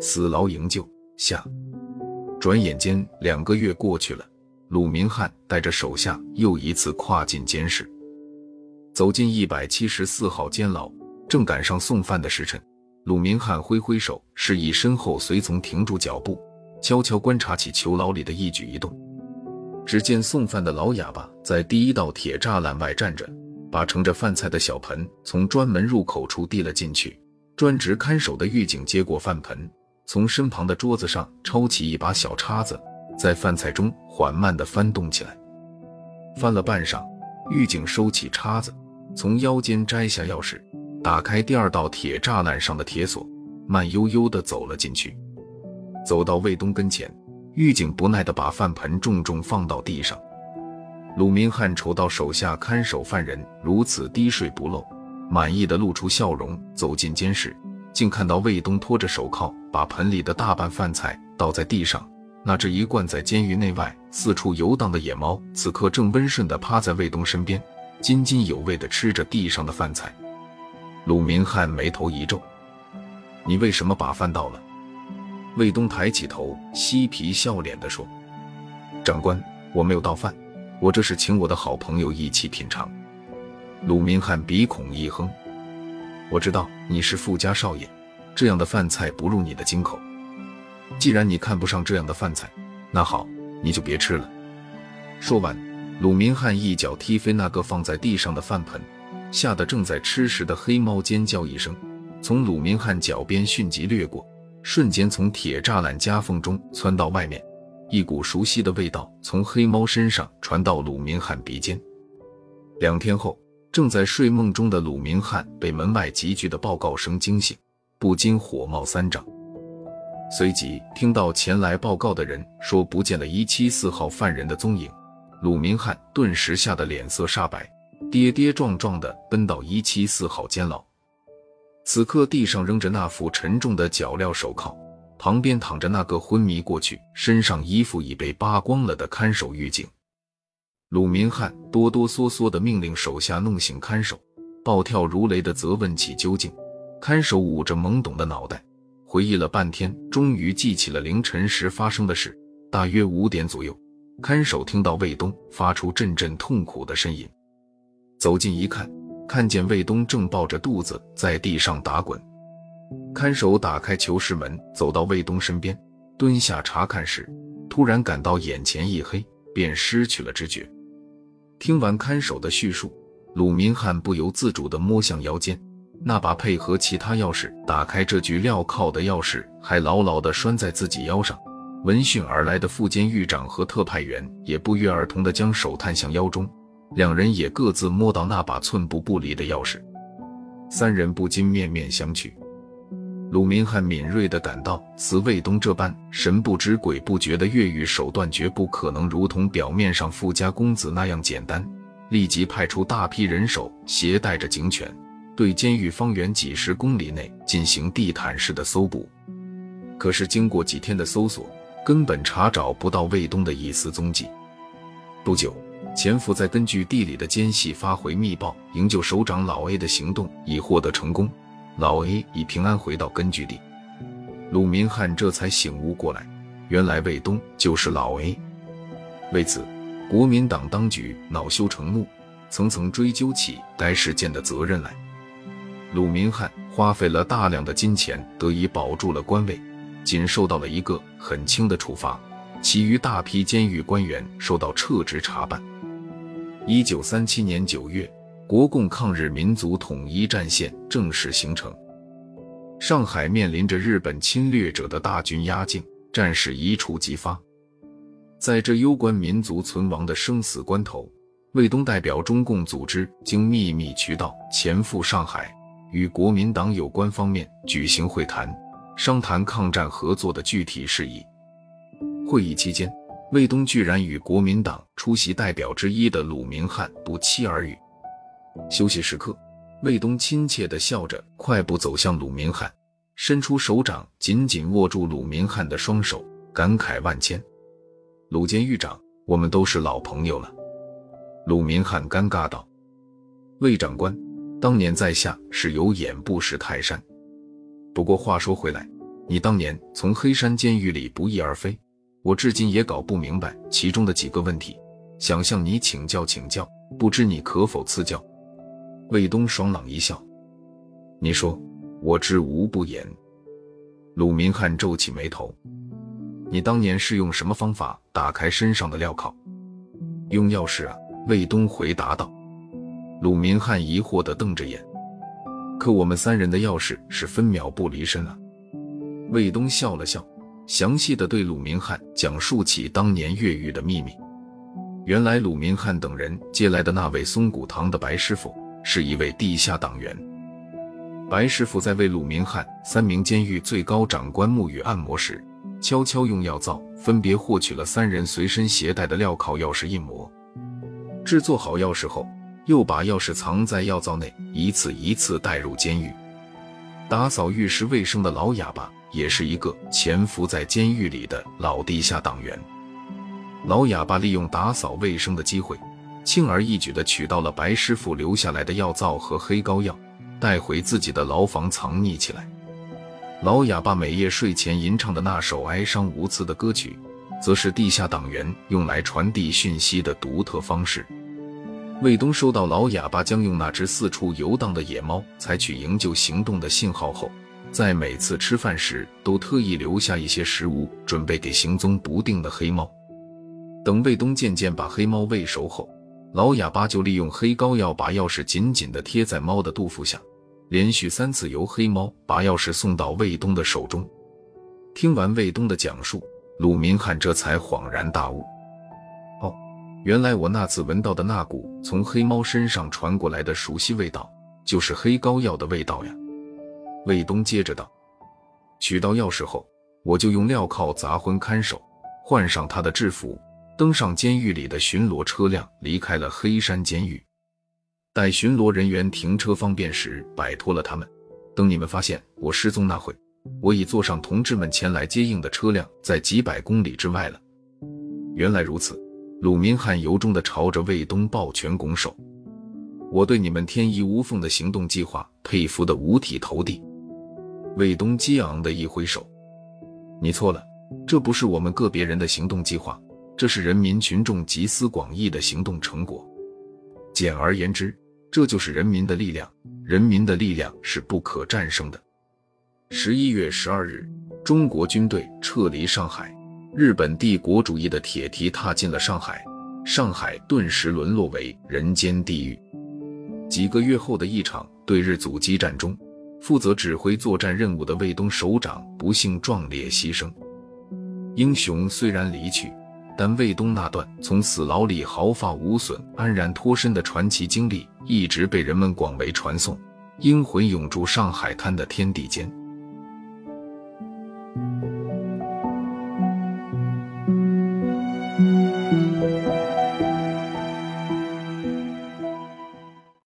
死牢营救下。转眼间两个月过去了，鲁明翰带着手下又一次跨进监室，走进一百七十四号监牢，正赶上送饭的时辰。鲁明翰挥挥手，示意身后随从停住脚步，悄悄观察起囚牢里的一举一动。只见送饭的老哑巴在第一道铁栅栏外站着，把盛着饭菜的小盆从专门入口处递了进去。专职看守的狱警接过饭盆，从身旁的桌子上抄起一把小叉子，在饭菜中缓慢地翻动起来。翻了半晌，狱警收起叉子，从腰间摘下钥匙，打开第二道铁栅栏上的铁锁，慢悠悠地走了进去。走到卫东跟前。狱警不耐地把饭盆重重放到地上，鲁明翰瞅到手下看守犯人如此滴水不漏，满意的露出笑容，走进监室，竟看到卫东拖着手铐，把盆里的大半饭菜倒在地上。那只一贯在监狱内外四处游荡的野猫，此刻正温顺地趴在卫东身边，津津有味地吃着地上的饭菜。鲁明翰眉头一皱：“你为什么把饭倒了？”卫东抬起头，嬉皮笑脸地说：“长官，我没有倒饭，我这是请我的好朋友一起品尝。”鲁明翰鼻孔一哼：“我知道你是富家少爷，这样的饭菜不入你的金口。既然你看不上这样的饭菜，那好，你就别吃了。”说完，鲁明翰一脚踢飞那个放在地上的饭盆，吓得正在吃食的黑猫尖叫一声，从鲁明翰脚边迅疾掠过。瞬间从铁栅栏夹缝中窜到外面，一股熟悉的味道从黑猫身上传到鲁明翰鼻尖。两天后，正在睡梦中的鲁明翰被门外急剧的报告声惊醒，不禁火冒三丈。随即听到前来报告的人说不见了一七四号犯人的踪影，鲁明翰顿时吓得脸色煞白，跌跌撞撞地奔到一七四号监牢。此刻，地上扔着那副沉重的脚镣手铐，旁边躺着那个昏迷过去、身上衣服已被扒光了的看守狱警。鲁明翰哆哆嗦嗦地命令手下弄醒看守，暴跳如雷地责问起究竟。看守捂着懵懂的脑袋，回忆了半天，终于记起了凌晨时发生的事。大约五点左右，看守听到卫东发出阵阵痛苦的呻吟，走近一看。看见卫东正抱着肚子在地上打滚，看守打开囚室门，走到卫东身边，蹲下查看时，突然感到眼前一黑，便失去了知觉。听完看守的叙述，鲁明翰不由自主地摸向腰间，那把配合其他钥匙打开这具镣铐的钥匙还牢牢地拴在自己腰上。闻讯而来的副监狱长和特派员也不约而同地将手探向腰中。两人也各自摸到那把寸步不离的钥匙，三人不禁面面相觑。鲁明翰敏锐地感到，此卫东这般神不知鬼不觉的越狱手段，绝不可能如同表面上富家公子那样简单。立即派出大批人手，携带着警犬，对监狱方圆几十公里内进行地毯式的搜捕。可是经过几天的搜索，根本查找不到卫东的一丝踪迹。不久。潜伏在根据地里的奸细发回密报，营救首长老 A 的行动已获得成功，老 A 已平安回到根据地。鲁明翰这才醒悟过来，原来卫东就是老 A。为此，国民党当局恼羞成怒，层层追究起该事件的责任来。鲁明翰花费了大量的金钱，得以保住了官位，仅受到了一个很轻的处罚，其余大批监狱官员受到撤职查办。一九三七年九月，国共抗日民族统一战线正式形成。上海面临着日本侵略者的大军压境，战事一触即发。在这攸关民族存亡的生死关头，卫东代表中共组织经秘密渠道前赴上海，与国民党有关方面举行会谈，商谈抗战合作的具体事宜。会议期间。卫东居然与国民党出席代表之一的鲁明翰不期而遇。休息时刻，卫东亲切地笑着，快步走向鲁明翰，伸出手掌，紧紧握住鲁明翰的双手，感慨万千：“鲁监狱长，我们都是老朋友了。”鲁明翰尴尬道：“魏长官，当年在下是有眼不识泰山。不过话说回来，你当年从黑山监狱里不翼而飞，我至今也搞不明白其中的几个问题，想向你请教请教，不知你可否赐教？魏东爽朗一笑：“你说，我知无不言。”鲁明翰皱起眉头：“你当年是用什么方法打开身上的镣铐？”“用钥匙啊。”魏东回答道。鲁明翰疑惑地瞪着眼：“可我们三人的钥匙是分秒不离身啊！”魏东笑了笑，详细的对鲁明翰讲述起当年越狱的秘密。原来鲁明翰等人接来的那位松骨堂的白师傅，是一位地下党员。白师傅在为鲁明翰三名监狱最高长官沐浴按摩时，悄悄用药皂分别获取了三人随身携带的镣铐钥匙印模。制作好钥匙后，又把钥匙藏在药皂内，一次一次带入监狱。打扫浴室卫生的老哑巴也是一个潜伏在监狱里的老地下党员。老哑巴利用打扫卫生的机会，轻而易举地取到了白师傅留下来的药皂和黑膏药，带回自己的牢房藏匿起来。老哑巴每夜睡前吟唱的那首哀伤无词的歌曲。则是地下党员用来传递讯息的独特方式。卫东收到老哑巴将用那只四处游荡的野猫采取营救行动的信号后，在每次吃饭时都特意留下一些食物，准备给行踪不定的黑猫。等卫东渐渐把黑猫喂熟后，老哑巴就利用黑膏药把钥匙紧紧地贴在猫的肚腹下，连续三次由黑猫把钥匙送到卫东的手中。听完卫东的讲述。鲁明汉这才恍然大悟，哦，原来我那次闻到的那股从黑猫身上传过来的熟悉味道，就是黑膏药的味道呀。卫东接着道：“取到钥匙后，我就用镣铐砸昏看守，换上他的制服，登上监狱里的巡逻车辆，离开了黑山监狱。待巡逻人员停车方便时，摆脱了他们。等你们发现我失踪那会。”我已坐上同志们前来接应的车辆，在几百公里之外了。原来如此，鲁明翰由衷地朝着卫东抱拳拱手。我对你们天衣无缝的行动计划佩服得五体投地。卫东激昂地一挥手：“你错了，这不是我们个别人的行动计划，这是人民群众集思广益的行动成果。简而言之，这就是人民的力量。人民的力量是不可战胜的。”十一月十二日，中国军队撤离上海，日本帝国主义的铁蹄踏进了上海，上海顿时沦落为人间地狱。几个月后的一场对日阻击战中，负责指挥作战任务的卫东首长不幸壮烈牺牲。英雄虽然离去，但卫东那段从死牢里毫发无损、安然脱身的传奇经历，一直被人们广为传颂。英魂永驻上海滩的天地间。